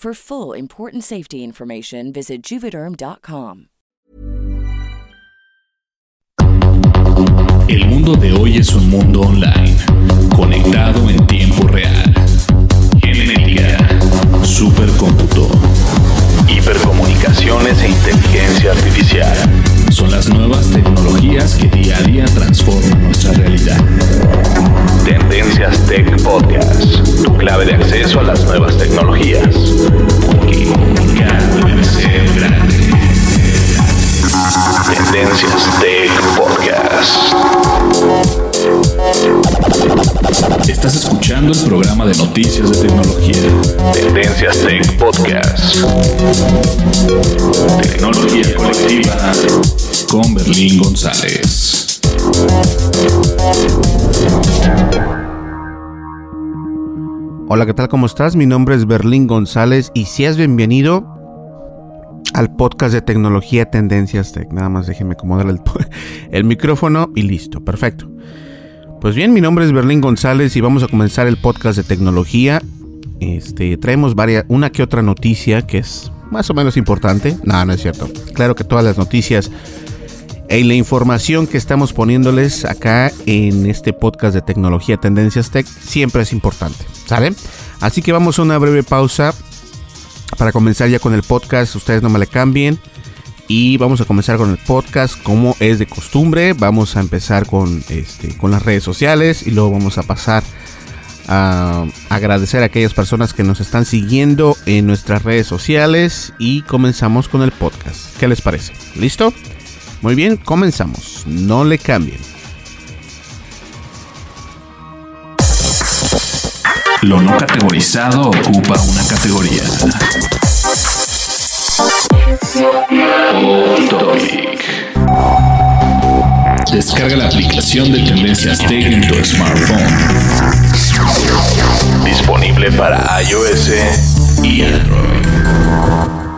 For full important safety information, visit juvederm.com. El mundo de hoy es un mundo online, conectado en tiempo real. Genética, supercómputo, hipercomunicaciones e inteligencia artificial. Son las nuevas tecnologías que día a día transforman nuestra realidad. Tendencias Tech Podcast, tu clave de acceso a las nuevas tecnologías. Porque cada puede ser grande. Tendencias Tech Podcast. Estás escuchando el programa de noticias de tecnología. Tendencias Tech Podcast. Tecnología colectiva con Berlín González. Hola, ¿qué tal? ¿Cómo estás? Mi nombre es Berlín González y seas bienvenido al podcast de tecnología Tendencias Tech. Nada más déjeme acomodar el, el micrófono y listo, perfecto. Pues bien, mi nombre es Berlín González y vamos a comenzar el podcast de tecnología. Este, traemos varias, una que otra noticia que es más o menos importante. No, no es cierto. Claro que todas las noticias y la información que estamos poniéndoles acá en este podcast de tecnología Tendencias Tech siempre es importante, ¿sale? Así que vamos a una breve pausa para comenzar ya con el podcast. Ustedes no me le cambien. Y vamos a comenzar con el podcast como es de costumbre. Vamos a empezar con, este, con las redes sociales y luego vamos a pasar a agradecer a aquellas personas que nos están siguiendo en nuestras redes sociales y comenzamos con el podcast. ¿Qué les parece? ¿Listo? Muy bien, comenzamos. No le cambien. Lo no categorizado ocupa una categoría. Descarga la aplicación de Tendencias Tech en tu smartphone. Disponible para iOS y Android.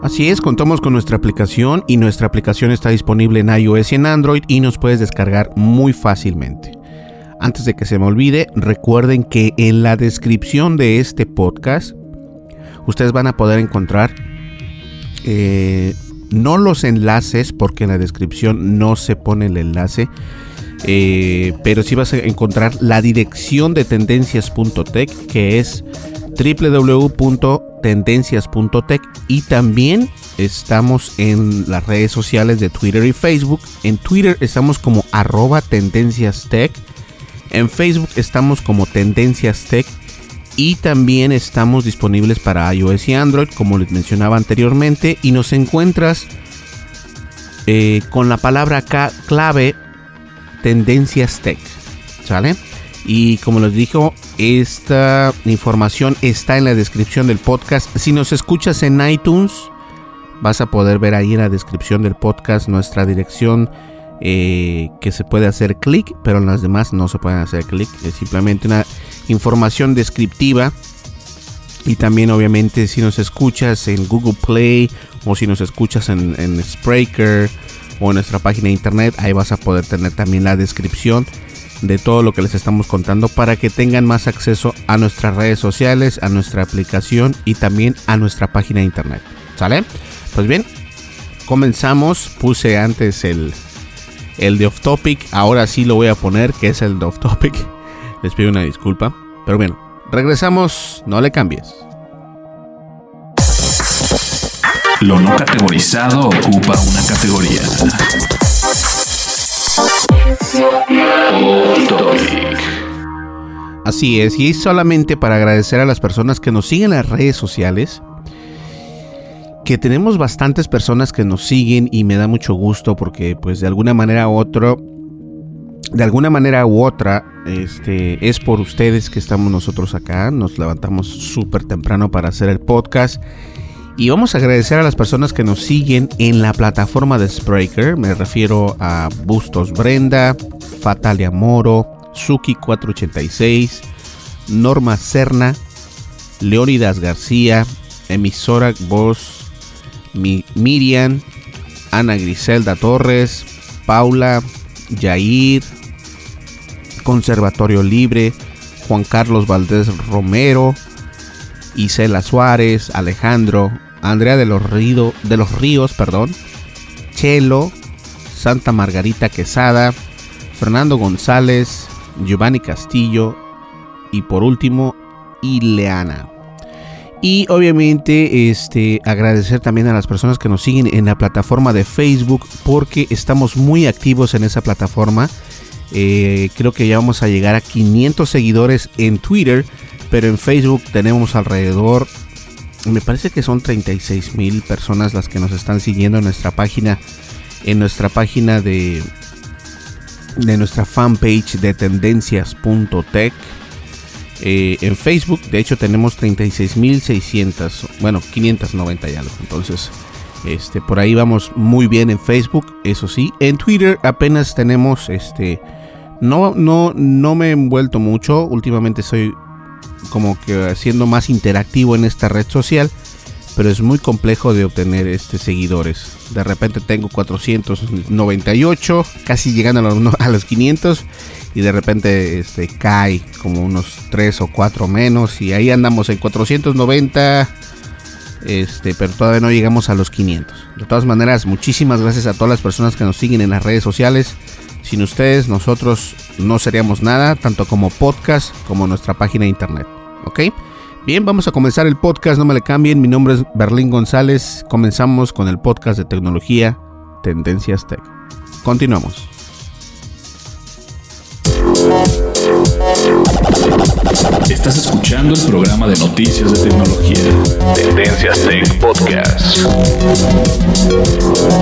Así es, contamos con nuestra aplicación y nuestra aplicación está disponible en iOS y en Android y nos puedes descargar muy fácilmente. Antes de que se me olvide, recuerden que en la descripción de este podcast ustedes van a poder encontrar eh, no los enlaces, porque en la descripción no se pone el enlace, eh, pero sí vas a encontrar la dirección de tendencias.tech, que es www.tendencias.tech y también estamos en las redes sociales de Twitter y Facebook. En Twitter estamos como arroba tendenciastech. En Facebook estamos como Tendencias Tech y también estamos disponibles para iOS y Android, como les mencionaba anteriormente. Y nos encuentras eh, con la palabra acá clave Tendencias Tech. ¿Sale? Y como les dijo, esta información está en la descripción del podcast. Si nos escuchas en iTunes, vas a poder ver ahí en la descripción del podcast nuestra dirección eh, que se puede hacer clic, pero en las demás no se pueden hacer clic. Es simplemente una información descriptiva. Y también obviamente si nos escuchas en Google Play o si nos escuchas en, en o en nuestra página de internet, ahí vas a poder tener también la descripción de todo lo que les estamos contando para que tengan más acceso a nuestras redes sociales, a nuestra aplicación y también a nuestra página de internet. ¿Sale? Pues bien, comenzamos. Puse antes el, el de off topic. Ahora sí lo voy a poner, que es el de off topic. Les pido una disculpa. Pero bueno, regresamos. No le cambies. Lo no categorizado ocupa una categoría. Así es, y solamente para agradecer a las personas que nos siguen en las redes sociales, que tenemos bastantes personas que nos siguen y me da mucho gusto porque pues de alguna manera u otro, de alguna manera u otra, este, es por ustedes que estamos nosotros acá, nos levantamos súper temprano para hacer el podcast. Y vamos a agradecer a las personas que nos siguen en la plataforma de Spreaker. Me refiero a Bustos Brenda, Fatalia Moro, Suki486, Norma Serna, Leónidas García, Emisora Voz, Miriam, Ana Griselda Torres, Paula, Yair, Conservatorio Libre, Juan Carlos Valdés Romero, Isela Suárez, Alejandro, Andrea de los, de los Ríos, perdón, Chelo, Santa Margarita Quesada, Fernando González, Giovanni Castillo y por último Ileana. Y obviamente este, agradecer también a las personas que nos siguen en la plataforma de Facebook porque estamos muy activos en esa plataforma. Eh, creo que ya vamos a llegar a 500 seguidores en Twitter, pero en Facebook tenemos alrededor, me parece que son 36 mil personas las que nos están siguiendo en nuestra página, en nuestra página de, de nuestra fanpage de tendencias.tech. Eh, en Facebook, de hecho, tenemos 36.600, bueno, 590 ya. Entonces, este, por ahí vamos muy bien en Facebook, eso sí. En Twitter apenas tenemos, este, no, no, no me he envuelto mucho. Últimamente soy como que siendo más interactivo en esta red social pero es muy complejo de obtener este seguidores. De repente tengo 498, casi llegando a los, 500 y de repente este cae como unos 3 o 4 menos y ahí andamos en 490 este, pero todavía no llegamos a los 500. De todas maneras, muchísimas gracias a todas las personas que nos siguen en las redes sociales. Sin ustedes, nosotros no seríamos nada, tanto como podcast como nuestra página de internet. ¿Ok? Bien, vamos a comenzar el podcast, no me le cambien. Mi nombre es Berlín González. Comenzamos con el podcast de tecnología Tendencias Tech. Continuamos. Estás escuchando el programa de noticias de tecnología. Tendencias Tech Podcast.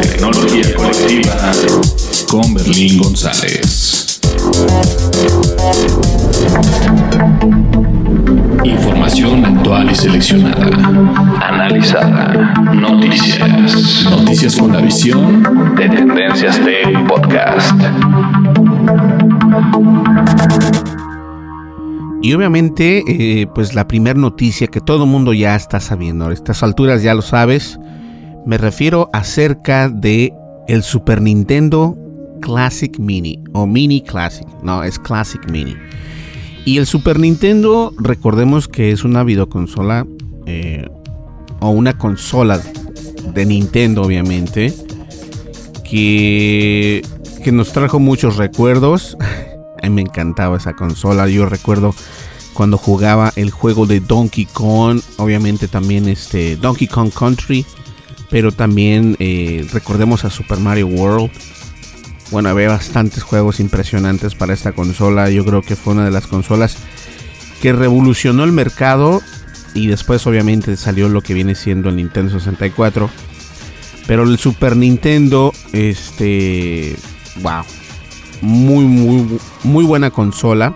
Tecnología colectiva con Berlín González. Información actual y seleccionada. Analizada. Noticias. Noticias con la visión de Tendencias Tech Podcast. Y obviamente, eh, pues la primera noticia que todo el mundo ya está sabiendo, a estas alturas ya lo sabes, me refiero acerca de el Super Nintendo Classic Mini o Mini Classic, no, es Classic Mini. Y el Super Nintendo, recordemos que es una videoconsola eh, o una consola de Nintendo, obviamente, que, que nos trajo muchos recuerdos. A mí me encantaba esa consola. Yo recuerdo cuando jugaba el juego de Donkey Kong, obviamente también este Donkey Kong Country, pero también eh, recordemos a Super Mario World bueno, había bastantes juegos impresionantes para esta consola. Yo creo que fue una de las consolas que revolucionó el mercado. Y después obviamente salió lo que viene siendo el Nintendo 64. Pero el Super Nintendo, este... ¡Wow! Muy, muy, muy buena consola.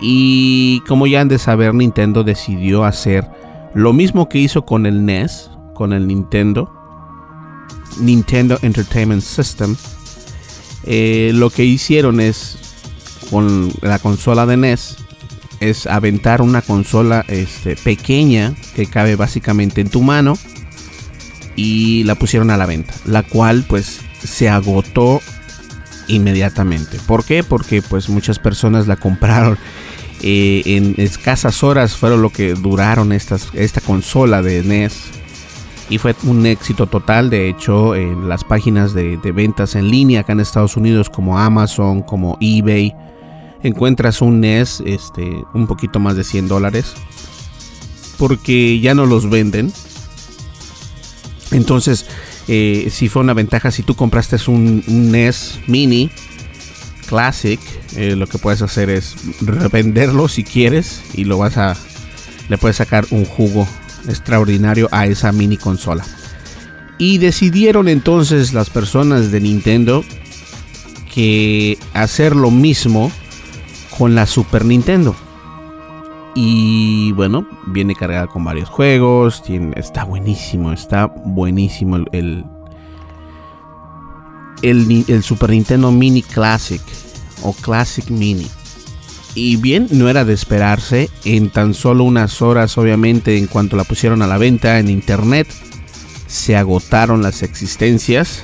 Y como ya han de saber, Nintendo decidió hacer lo mismo que hizo con el NES, con el Nintendo, Nintendo Entertainment System. Eh, lo que hicieron es, con la consola de NES, es aventar una consola este, pequeña que cabe básicamente en tu mano y la pusieron a la venta, la cual pues se agotó inmediatamente. ¿Por qué? Porque pues muchas personas la compraron eh, en escasas horas, fueron lo que duraron estas, esta consola de NES. Y fue un éxito total, de hecho, en las páginas de, ventas en línea acá en Estados Unidos como Amazon, como eBay, encuentras un NES este, un poquito más de 100 dólares. Porque ya no los venden. Entonces, eh, si fue una ventaja, si tú compraste un, NES Mini Classic, eh, lo que puedes hacer es revenderlo si quieres y lo vas a, le puedes sacar un jugo extraordinario a esa mini consola. Y decidieron entonces las personas de Nintendo que hacer lo mismo con la Super Nintendo. Y bueno, viene cargada con varios juegos. Está buenísimo, está buenísimo el, el, Super Nintendo Mini Classic o Classic Mini. Y bien, no era de esperarse. En tan solo unas horas, obviamente, en cuanto la pusieron a la venta en internet, se agotaron las existencias.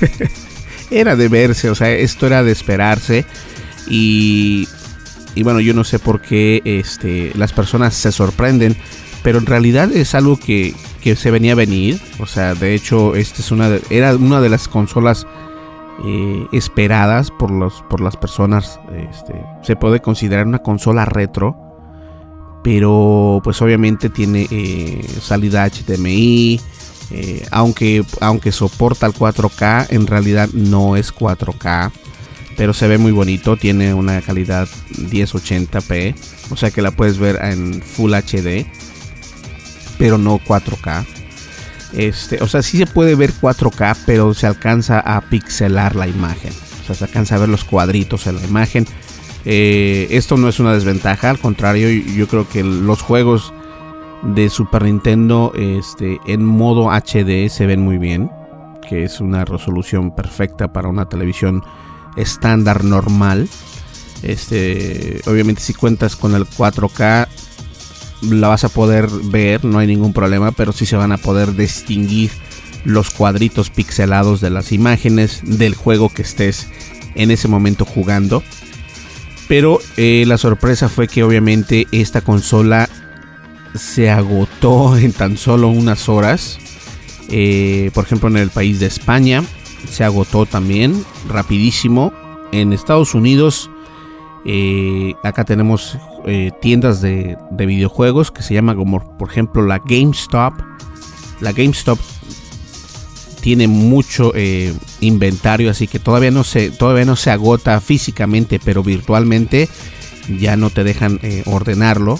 era de verse, o sea, esto era de esperarse. Y y bueno, yo no sé por qué este, las personas se sorprenden, pero en realidad es algo que, se venía a venir. O sea, de hecho, esta es una era una de las consolas eh, esperadas por, los, por las personas. Este, se puede considerar una consola retro, pero pues obviamente tiene eh, salida HDMI. Eh, aunque, aunque soporta el 4K, en realidad no es 4K pero se ve muy bonito, tiene una calidad 1080p, o sea que la puedes ver en Full HD, pero no 4K. Este, o sea, sí se puede ver 4K, pero se alcanza a pixelar la imagen. O sea, se alcanza a ver los cuadritos en la imagen. Eh, esto no es una desventaja, al contrario, yo creo que los juegos de Super Nintendo este, en modo HD se ven muy bien, que es una resolución perfecta para una televisión estándar normal. Este, obviamente si cuentas con el 4K la vas a poder ver, no hay ningún problema, pero sí se van a poder distinguir los cuadritos pixelados de las imágenes del juego que estés en ese momento jugando. Pero eh, la sorpresa fue que obviamente esta consola se agotó en tan solo unas horas. Eh, por ejemplo en el país de España se agotó también rapidísimo. En Estados Unidos, eh, acá tenemos eh, tiendas de, videojuegos que se llama como por ejemplo la GameStop. La GameStop tiene mucho eh, inventario, así que todavía no se todavía no se agota físicamente, pero virtualmente ya no te dejan ordenarlo.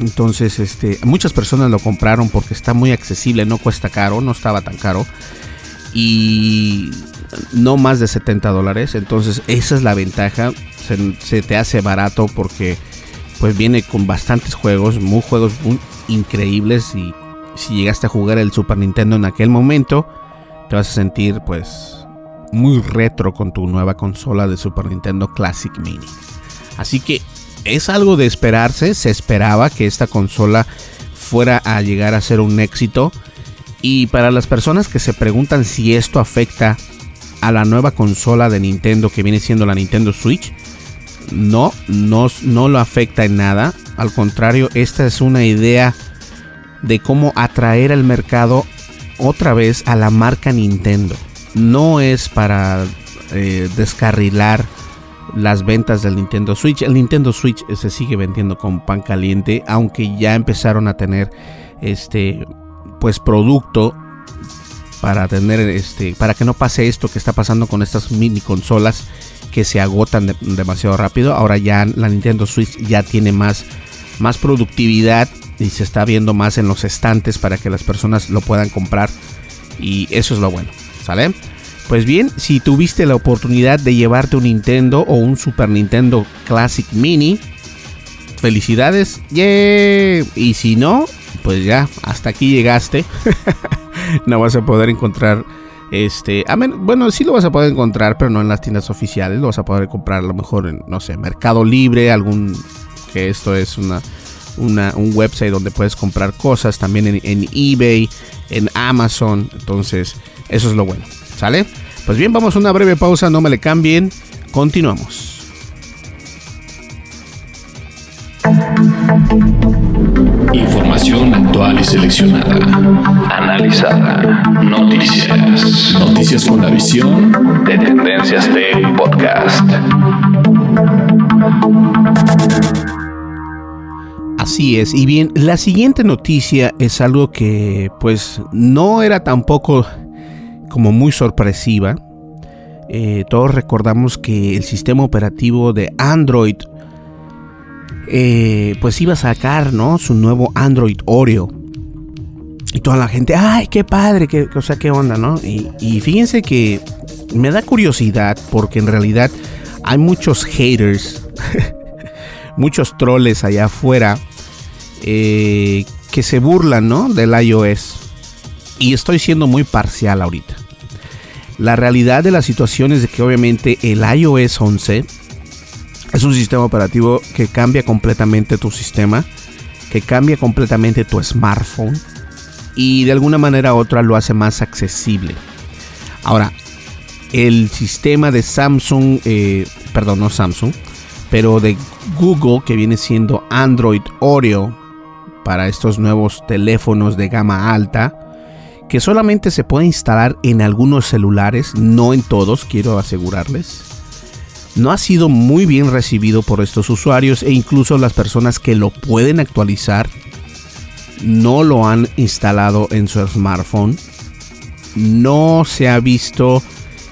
Entonces, este, muchas personas lo compraron porque está muy accesible, no cuesta caro, no estaba tan caro y no más de 70 dólares. Entonces esa es la ventaja. Se, te hace barato porque pues viene con bastantes juegos, muy juegos increíbles y si llegaste a jugar el Super Nintendo en aquel momento, te vas a sentir pues muy retro con tu nueva consola de Super Nintendo Classic Mini. Así que es algo de esperarse, se esperaba que esta consola fuera a llegar a ser un éxito y para las personas que se preguntan si esto afecta a la nueva consola de Nintendo que viene siendo la Nintendo Switch, no, no, no lo afecta en nada. Al contrario, esta es una idea de cómo atraer al mercado otra vez a la marca Nintendo. No es para eh, descarrilar las ventas del Nintendo Switch. El Nintendo Switch se sigue vendiendo con pan caliente, aunque ya empezaron a tener este pues producto para tener este para que no pase esto que está pasando con estas mini consolas que se agotan demasiado rápido. Ahora ya la Nintendo Switch ya tiene más más productividad y se está viendo más en los estantes para que las personas lo puedan comprar y eso es lo bueno, ¿sale? Pues bien, si tuviste la oportunidad de llevarte un Nintendo o un Super Nintendo Classic Mini, felicidades, yeah. Y si no, pues ya, hasta aquí llegaste. no vas a poder encontrar este, bueno, sí lo vas a poder encontrar, pero no en las tiendas oficiales. Lo vas a poder comprar a lo mejor en, no sé, Mercado Libre, algún que esto es una, un website donde puedes comprar cosas, también en, en eBay, en Amazon. Entonces, eso es lo bueno. ¿Sale? Pues bien, vamos a una breve pausa, no me le cambien. Continuamos. Información actual y seleccionada. Analizada. Noticias. Noticias con la visión de Tendencias Tech Podcast. Así es, y bien, la siguiente noticia es algo que pues no era tampoco como muy sorpresiva. Eh, todos recordamos que el sistema operativo de Android eh, pues iba a sacar ¿no? su nuevo Android Oreo. Y toda la gente, ay, qué padre, qué, o sea, qué onda, ¿no? Y, fíjense que me da curiosidad porque en realidad hay muchos haters, muchos troles allá afuera eh, que se burlan, ¿no? Del iOS. Y estoy siendo muy parcial ahorita. La realidad de la situación es de que obviamente el iOS 11 es un sistema operativo que cambia completamente tu sistema, que cambia completamente tu smartphone y de alguna manera u otra lo hace más accesible. Ahora, el sistema de Samsung, eh, perdón, no Samsung, pero de Google que viene siendo Android Oreo para estos nuevos teléfonos de gama alta, que solamente se puede instalar en algunos celulares, no en todos, quiero asegurarles. No ha sido muy bien recibido por estos usuarios e incluso las personas que lo pueden actualizar no lo han instalado en su smartphone. No se ha visto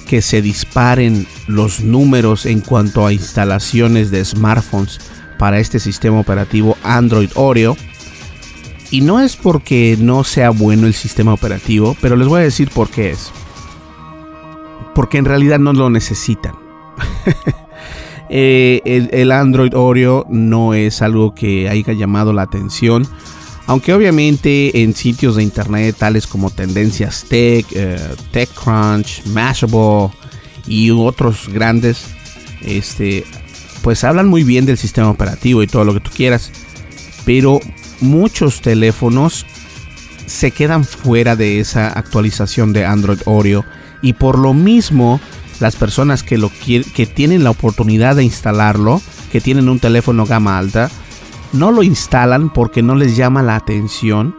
que se disparen los números en cuanto a instalaciones de smartphones para este sistema operativo Android Oreo y no es porque no sea bueno el sistema operativo, pero les voy a decir por qué es. Porque en realidad no lo necesitan. Eh, el, Android Oreo no es algo que haya llamado la atención. Aunque obviamente en sitios de internet tales como Tendencias Tech, eh, TechCrunch, Mashable y otros grandes, este, pues hablan muy bien del sistema operativo y todo lo que tú quieras. Pero muchos teléfonos se quedan fuera de esa actualización de Android Oreo y por lo mismo las personas que lo que tienen la oportunidad de instalarlo, que tienen un teléfono gama alta, no lo instalan porque no les llama la atención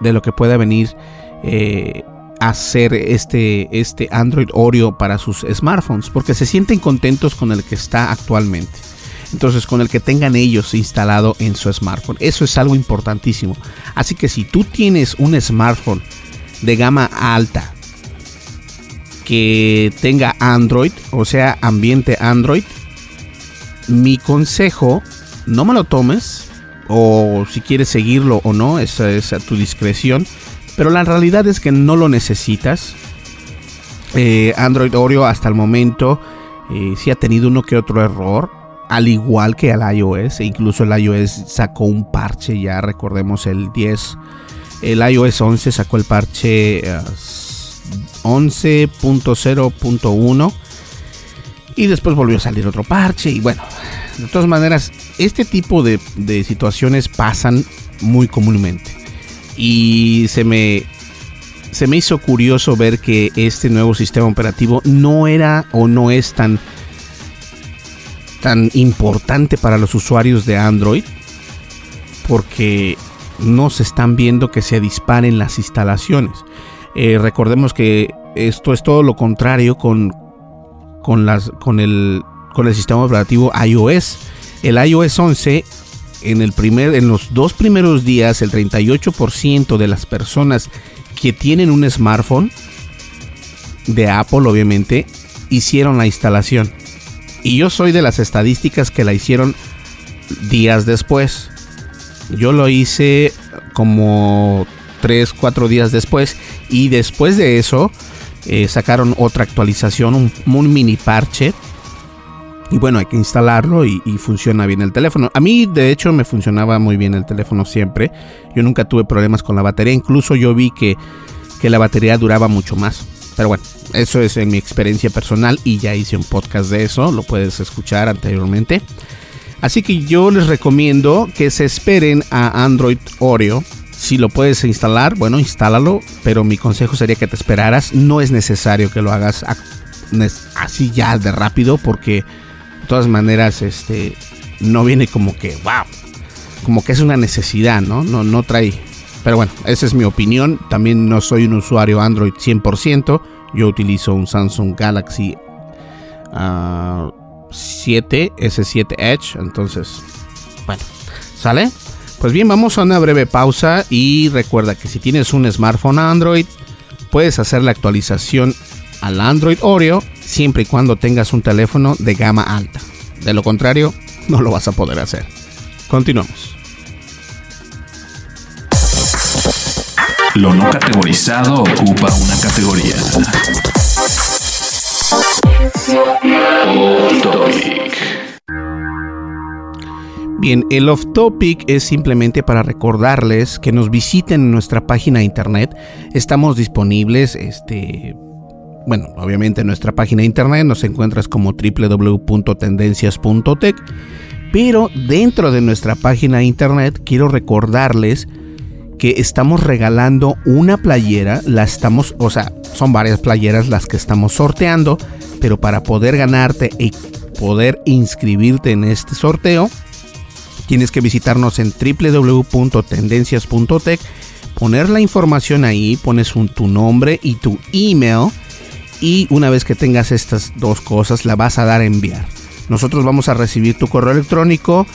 de lo que pueda venir eh, a ser este, este Android Oreo para sus smartphones, porque se sienten contentos con el que está actualmente entonces con el que tengan ellos instalado en su smartphone. Eso es algo importantísimo. Así que si tú tienes un smartphone de gama alta que tenga Android, o sea, ambiente Android, mi consejo, no me lo tomes, o si quieres seguirlo o no, esa es a tu discreción, pero la realidad es que no lo necesitas. Eh, Android Oreo hasta el momento eh, sí ha tenido uno que otro error al igual que al iOS, e incluso el iOS sacó un parche, ya recordemos el 10, el iOS 11 sacó el parche 11.0.1 eh, y después volvió a salir otro parche y bueno, de todas maneras, este tipo de, de situaciones pasan muy comúnmente y se me se me hizo curioso ver que este nuevo sistema operativo no era o no es tan tan importante para los usuarios de Android porque no se están viendo que se disparen las instalaciones. Eh, recordemos que esto es todo lo contrario con, con, las, con, el, con el sistema operativo iOS. El iOS 11, en, el primer, en los dos primeros días, el 38% de las personas que tienen un smartphone de Apple, obviamente, hicieron la instalación. Y yo soy de las estadísticas que la hicieron días después. Yo lo hice como 3, 4 días después. Y después de eso, eh, sacaron otra actualización, un, mini parche. Y bueno, hay que instalarlo y, funciona bien el teléfono. A mí, de hecho, me funcionaba muy bien el teléfono siempre. Yo nunca tuve problemas con la batería. Incluso yo vi que, que la batería duraba mucho más. Pero bueno, eso es en mi experiencia personal y ya hice un podcast de eso. Lo puedes escuchar anteriormente. Así que yo les recomiendo que se esperen a Android Oreo si lo puedes instalar, bueno, instálalo, pero mi consejo sería que te esperaras. No es necesario que lo hagas así ya de rápido, porque de todas maneras, este, no viene como que, wow, como que es una necesidad, ¿no? No, no trae. Pero bueno, esa es mi opinión. También no soy un usuario Android 100%. Yo utilizo un Samsung Galaxy 7, ah, S7 Edge. Entonces, bueno, ¿sale? Pues bien, vamos a una breve pausa y recuerda que si tienes un smartphone Android, puedes hacer la actualización al Android Oreo siempre y cuando tengas un teléfono de gama alta. De lo contrario, no lo vas a poder hacer. Continuamos. Lo no categorizado ocupa una categoría. Bien, el off topic es simplemente para recordarles que nos visiten en nuestra página internet. Estamos disponibles, este, bueno, obviamente en nuestra página de internet nos encuentras como www.tendencias.tech. Pero dentro de nuestra página de internet quiero recordarles que estamos regalando una playera, la estamos, o sea, son varias playeras las que estamos sorteando, pero para poder ganarte y poder inscribirte en este sorteo, tienes que visitarnos en www.tendencias.tech, poner la información ahí, pones tu nombre y tu email y una vez que tengas estas dos cosas la vas a dar a enviar. Nosotros vamos a recibir tu correo electrónico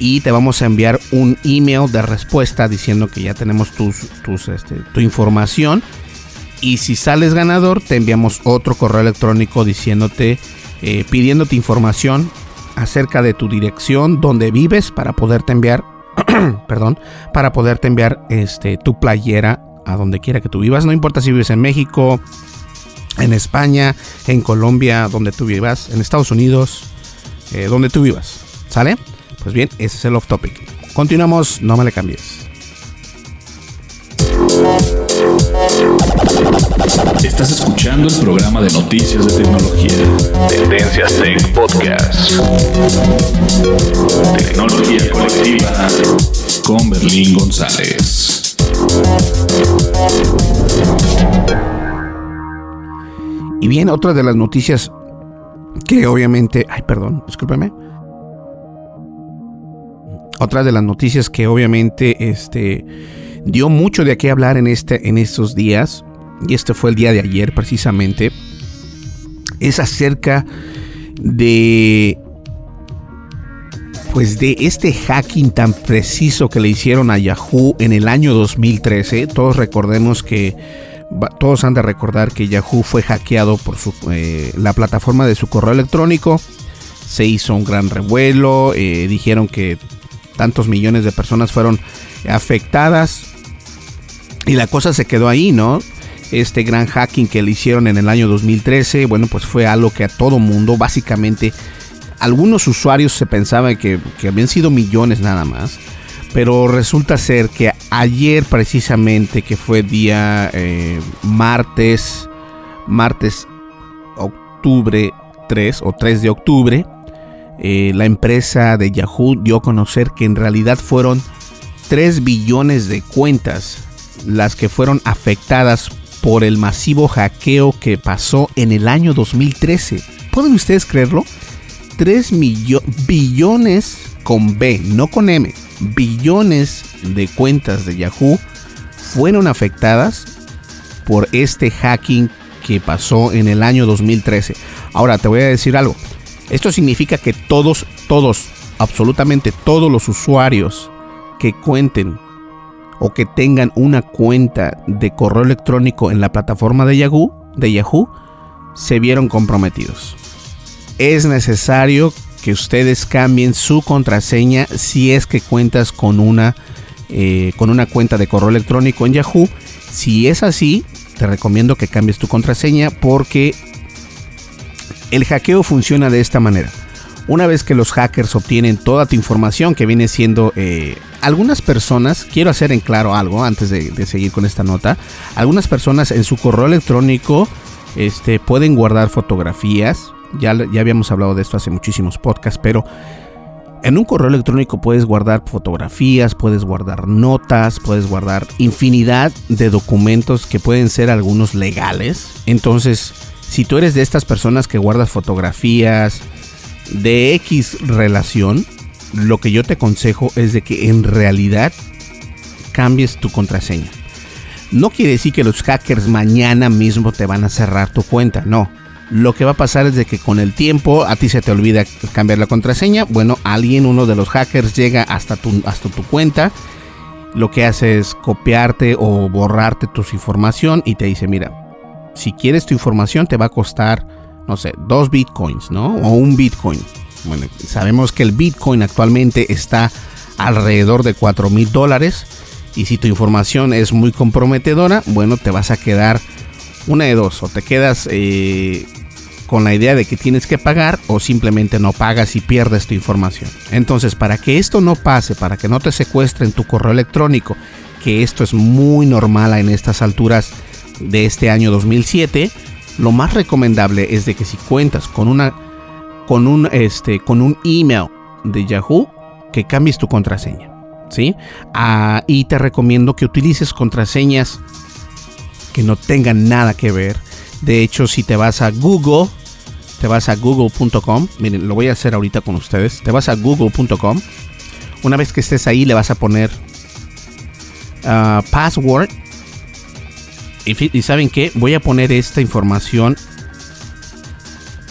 y te vamos a enviar un email de respuesta diciendo que ya tenemos tus, este, tu información. Y si sales ganador, te enviamos otro correo electrónico diciéndote, eh, pidiéndote información acerca de tu dirección, donde vives, para poderte enviar, perdón, para poderte enviar este, tu playera a donde quiera que tú vivas. No importa si vives en México, en España, en Colombia, donde tú vivas, en Estados Unidos, eh, donde tú vivas. ¿Sale? Pues bien, ese es el off topic. Continuamos, no me le cambies. Estás escuchando el programa de noticias de tecnología. Tendencias Tech Podcast. Tecnología colectiva con Berlín González. Y bien, otra de las noticias que obviamente, ay, perdón, discúlpeme. Otra de las noticias que obviamente este dio mucho de qué hablar en este en estos días y este fue el día de ayer precisamente, es acerca de pues de este hacking tan preciso que le hicieron a Yahoo en el año 2013. Todos recordemos que todos han de recordar que Yahoo fue hackeado por su, eh, la plataforma de su correo electrónico. Se hizo un gran revuelo. Eh, dijeron que tantos millones de personas fueron afectadas. Y la cosa se quedó ahí, ¿no? Este gran hacking que le hicieron en el año 2013, bueno, pues fue algo que a todo mundo, básicamente, algunos usuarios se pensaban que, habían sido millones nada más, pero resulta ser que ayer precisamente, que fue día eh, martes, martes, octubre 3 o 3 de octubre, eh, la empresa de Yahoo dio a conocer que en realidad fueron 3 billones de cuentas las que fueron afectadas por el masivo hackeo que pasó en el año 2013. ¿Pueden ustedes creerlo? 3 billones con B, no con M, billones de cuentas de Yahoo fueron afectadas por este hacking que pasó en el año 2013. Ahora te voy a decir algo. Esto significa que todos, todos, absolutamente todos los usuarios que cuenten o que tengan una cuenta de correo electrónico en la plataforma de Yahoo, de Yahoo se vieron comprometidos. Es necesario que ustedes cambien su contraseña si es que cuentas con una, eh, con una cuenta de correo electrónico en Yahoo. Si es así, te recomiendo que cambies tu contraseña porque el hackeo funciona de esta manera. Una vez que los hackers obtienen toda tu información que viene siendo eh, algunas personas, quiero hacer en claro algo antes de, seguir con esta nota, algunas personas en su correo electrónico este, pueden guardar fotografías, ya, ya habíamos hablado de esto hace muchísimos podcasts, pero en un correo electrónico puedes guardar fotografías, puedes guardar notas, puedes guardar infinidad de documentos que pueden ser algunos legales. Entonces, si tú eres de estas personas que guardas fotografías, de X relación, lo que yo te aconsejo es de que en realidad cambies tu contraseña. No quiere decir que los hackers mañana mismo te van a cerrar tu cuenta, no. Lo que va a pasar es de que con el tiempo a ti se te olvida cambiar la contraseña. Bueno, alguien, uno de los hackers llega hasta tu, hasta tu cuenta. Lo que hace es copiarte o borrarte tu información y te dice, mira, si quieres tu información te va a costar no sé, dos bitcoins, ¿no? O un bitcoin. Bueno, sabemos que el bitcoin actualmente está alrededor de 4 mil dólares. Y si tu información es muy comprometedora, bueno, te vas a quedar una de dos. O te quedas eh, con la idea de que tienes que pagar o simplemente no pagas y pierdes tu información. Entonces, para que esto no pase, para que no te secuestren tu correo electrónico, que esto es muy normal en estas alturas de este año 2007, lo más recomendable es de que si cuentas con una con un este con un email de Yahoo que cambies tu contraseña, ¿sí? Ah, y te recomiendo que utilices contraseñas que no tengan nada que ver. De hecho, si te vas a Google, te vas a google.com, miren, lo voy a hacer ahorita con ustedes. Te vas a google.com. Una vez que estés ahí, le vas a poner uh, password y, saben qué, voy a poner esta información.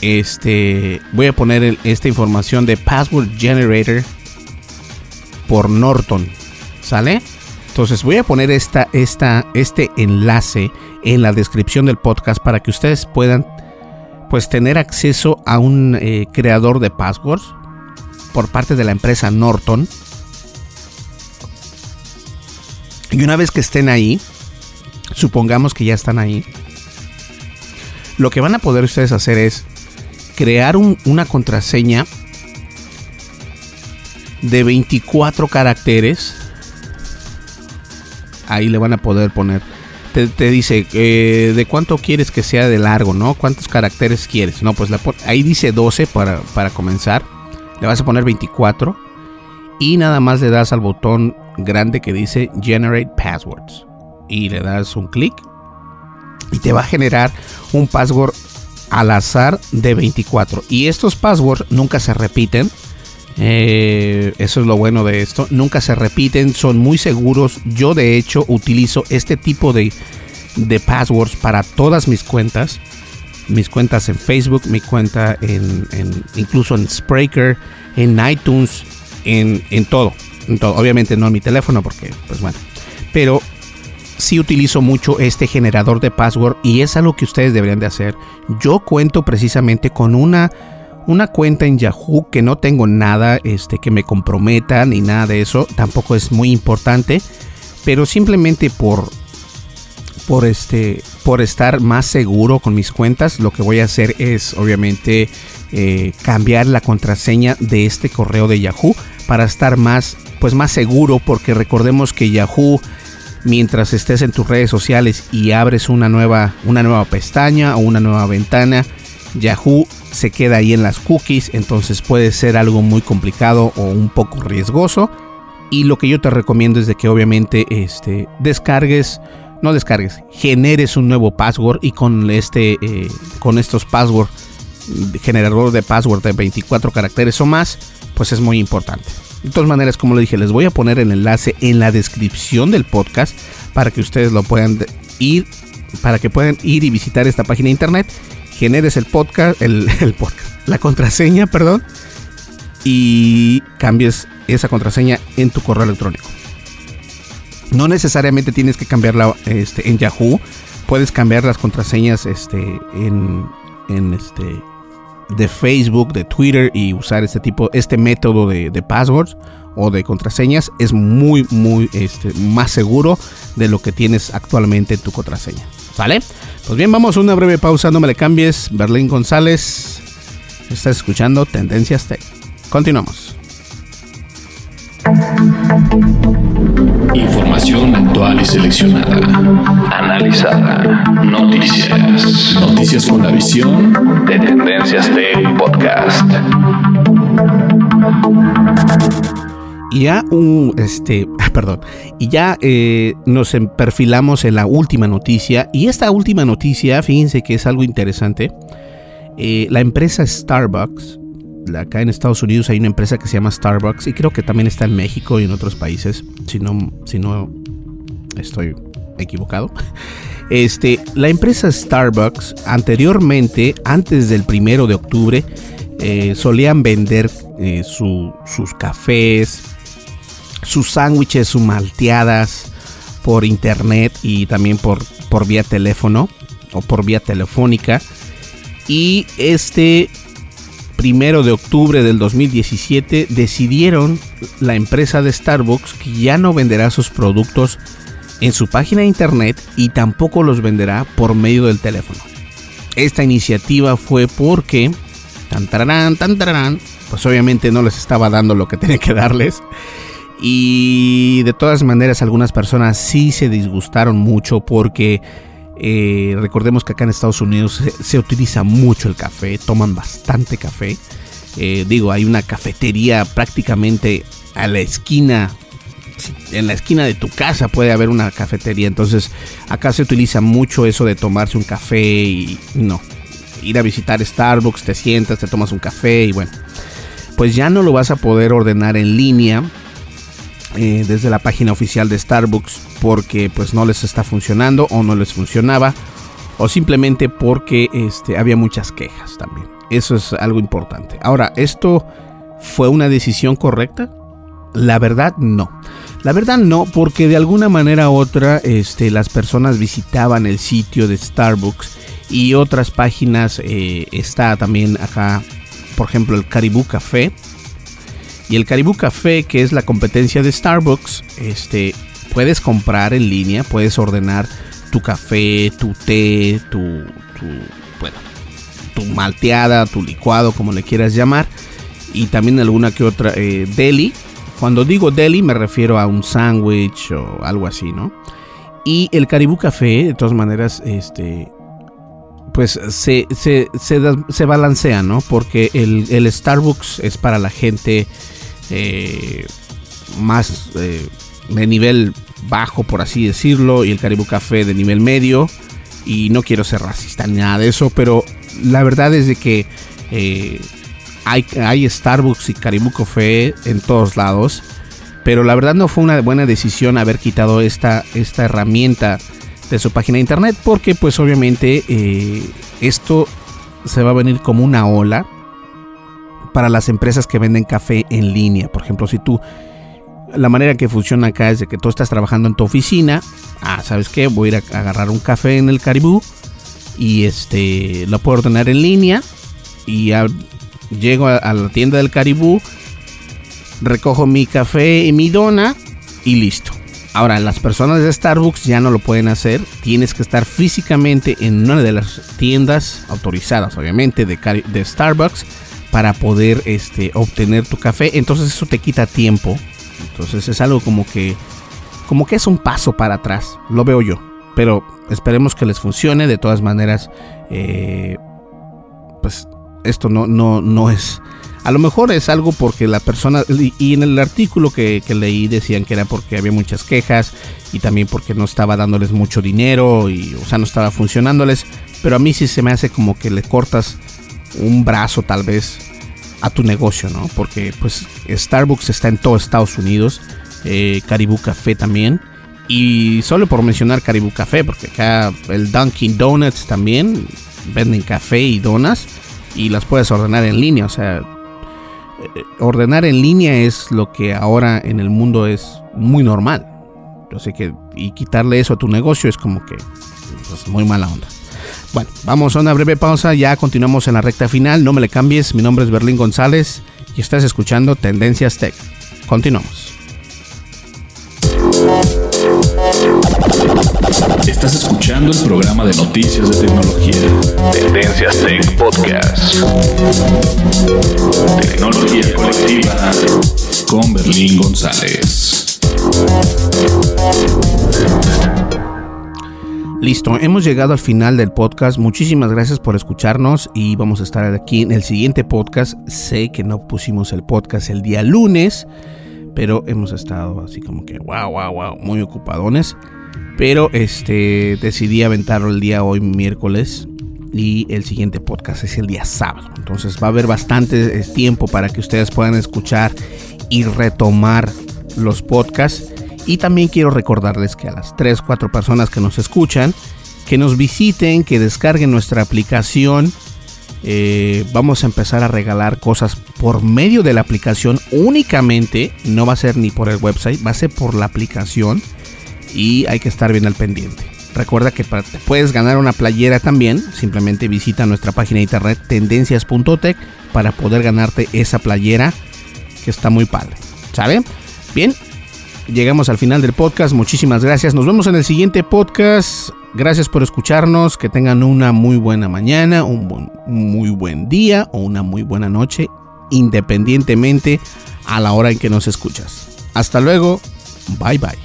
Este, voy a poner esta información de Password Generator por Norton. ¿Sale? Entonces voy a poner esta, esta, este enlace en la descripción del podcast para que ustedes puedan pues tener acceso a un eh, creador de passwords por parte de la empresa Norton. Y una vez que estén ahí, supongamos que ya están ahí, lo que van a poder ustedes hacer es crear una contraseña de 24 caracteres. Ahí le van a poder poner. Te, dice, eh, ¿de cuánto quieres que sea de largo, no? ¿Cuántos caracteres quieres? No, pues ahí dice 12 para, para comenzar. Le vas a poner 24. Y nada más le das al botón grande que dice Generate Passwords y le das un clic y te va a generar un password al azar de 24 y estos passwords nunca se repiten. Eh, eso es lo bueno de esto. Nunca se repiten son muy seguros. Yo de hecho utilizo este tipo de, de passwords para todas mis cuentas. Mis cuentas en Facebook mi cuenta en, incluso en Spreaker en iTunes en, en todo en todo. Obviamente no en mi teléfono porque pues bueno. Pero sí utilizo mucho este generador de password y es algo que ustedes deberían de hacer. Yo cuento precisamente con una, una cuenta en Yahoo que no tengo nada este, que me comprometa ni nada de eso. Tampoco es muy importante. Pero simplemente por, por, este, por estar más seguro con mis cuentas, lo que voy a hacer es obviamente eh, cambiar la contraseña de este correo de Yahoo para estar más, pues más seguro porque recordemos que Yahoo mientras estés en tus redes sociales y abres una nueva, una nueva pestaña o una nueva ventana, Yahoo se queda ahí en las cookies, entonces puede ser algo muy complicado o un poco riesgoso. Y lo que yo te recomiendo es de que obviamente este, descargues, no descargues, generes un nuevo password y con este, eh, con estos passwords, generador de password de 24 caracteres o más, pues es muy importante. De todas maneras, como le dije, les voy a poner el enlace en la descripción del podcast para que ustedes lo puedan ir, para que puedan ir y visitar esta página de internet, generes el podcast, el, podcast, la contraseña, perdón, y cambies esa contraseña en tu correo electrónico. No necesariamente tienes que cambiarla este, en Yahoo, puedes cambiar las contraseñas este, en, en este de Facebook, de Twitter y usar este tipo, este método de, passwords o de contraseñas es muy, muy este, más seguro de lo que tienes actualmente en tu contraseña. ¿Sale? Pues bien, vamos a una breve pausa, no me le cambies. Berlín González, estás escuchando Tendencias Tech. Continuamos. Información actual y seleccionada. Analizada. Noticias. Noticias con la visión de Tendencias Tech Podcast. Y ya un, este, perdón, y ya eh, nos perfilamos en la última noticia. Y esta última noticia, fíjense que es algo interesante. Eh, la empresa Starbucks, acá en Estados Unidos hay una empresa que se llama Starbucks y creo que también está en México y en otros países, si no, si no estoy equivocado. Este, la empresa Starbucks anteriormente, antes del primero de octubre, eh, solían vender sus cafés, sus sándwiches, sus malteadas por internet y también por, por vía teléfono o por vía telefónica. Y este primero de octubre del 2017 decidieron la empresa de Starbucks que ya no venderá sus productos en su página de internet y tampoco los venderá por medio del teléfono. Esta iniciativa fue porque, tan tararán, tan tararán, pues obviamente no les estaba dando lo que tenía que darles y de todas maneras algunas personas sí se disgustaron mucho porque eh, recordemos que acá en Estados Unidos se, utiliza mucho el café, toman bastante café. Eh, digo, hay una cafetería prácticamente a la esquina en la esquina de tu casa puede haber una cafetería. Entonces, acá se utiliza mucho eso de tomarse un café y no. Ir a visitar Starbucks, te sientas, te tomas un café y bueno. Pues ya no lo vas a poder ordenar en línea eh, desde la página oficial de Starbucks porque pues no les está funcionando o no les funcionaba o simplemente porque este, había muchas quejas también. Eso es algo importante. Ahora, ¿esto fue una decisión correcta? La verdad no. La verdad no, porque de alguna manera u otra este, las personas visitaban el sitio de Starbucks y otras páginas. Eh, está también acá, por ejemplo, el Caribou Café y el Caribou Café, que es la competencia de Starbucks, este, puedes comprar en línea, puedes ordenar tu café, tu té, tu, tu, bueno, tu malteada, tu licuado, como le quieras llamar, y también alguna que otra eh, deli. Cuando digo deli me refiero a un sándwich o algo así, ¿no? Y el Caribou Café, de todas maneras, este, pues se, se, se, balancea, ¿no? Porque el, el, Starbucks es para la gente eh, más eh, de nivel bajo, por así decirlo, y el Caribou Café de nivel medio. Y no quiero ser racista ni nada de eso, pero la verdad es de que eh, hay, hay Starbucks y Caribou Café en todos lados. Pero la verdad no fue una buena decisión haber quitado esta, esta herramienta de su página de internet porque pues obviamente esto se va a venir como una ola para las empresas que venden café en línea. Por ejemplo, si tú, la manera que funciona acá es de que tú estás trabajando en tu oficina, ah, ¿sabes qué? Voy a ir a agarrar un café en el Caribú y este, lo puedo ordenar en línea y llego a la tienda del Caribú, recojo mi café y mi dona y listo. Ahora, las personas de Starbucks ya no lo pueden hacer. Tienes que estar físicamente en una de las tiendas autorizadas, obviamente, de, Starbucks para poder este, obtener tu café. Entonces eso te quita tiempo. Entonces es algo como que, como que es un paso para atrás. Lo veo yo. Pero esperemos que les funcione. De todas maneras, eh, pues esto no, no, no es... A lo mejor es algo porque la persona, y en el artículo que, leí decían que era porque había muchas quejas y también porque no estaba dándoles mucho dinero y, o sea, no estaba funcionándoles. Pero a mí sí se me hace como que le cortas un brazo tal vez a tu negocio, ¿no? Porque pues Starbucks está en todo Estados Unidos, eh, Caribou Café también. Y solo por mencionar Caribou Café, porque acá el Dunkin' Donuts también venden café y donas y las puedes ordenar en línea. O sea, ordenar en línea es lo que ahora en el mundo es muy normal. Yo que y quitarle eso a tu negocio es como que pues, muy mala onda. Bueno, vamos a una breve pausa, ya continuamos en la recta final, no me le cambies, mi nombre es Berlín González y estás escuchando Tendencias Tech. Continuamos. Estás escuchando el programa de noticias de tecnología. Tendencias Tech Podcast. Tecnología colectiva con Berlín González. Listo, hemos llegado al final del podcast. Muchísimas gracias por escucharnos y vamos a estar aquí en el siguiente podcast. Sé que no pusimos el podcast el día lunes, pero hemos estado así como que wow, wow, wow, muy ocupadones. Pero este decidí aventarlo el día hoy miércoles y el siguiente podcast es el día sábado. Entonces va a haber bastante eh, tiempo para que ustedes puedan escuchar y retomar los podcasts. Y también quiero recordarles que a las 3, 4 personas que nos escuchan, que nos visiten, que descarguen nuestra aplicación. Eh, vamos a empezar a regalar cosas por medio de la aplicación únicamente. No va a ser ni por el website, va a ser por la aplicación. Y hay que estar bien al pendiente. Recuerda que puedes ganar una playera también. Simplemente visita nuestra página de internet tendencias.tech para poder ganarte esa playera que está muy padre. ¿Sabe? Bien, llegamos al final del podcast. Muchísimas gracias. Nos vemos en el siguiente podcast. Gracias por escucharnos. Que tengan una muy buena mañana, un muy buen día o una muy buena noche, independientemente a la hora en que nos escuchas. Hasta luego. Bye bye.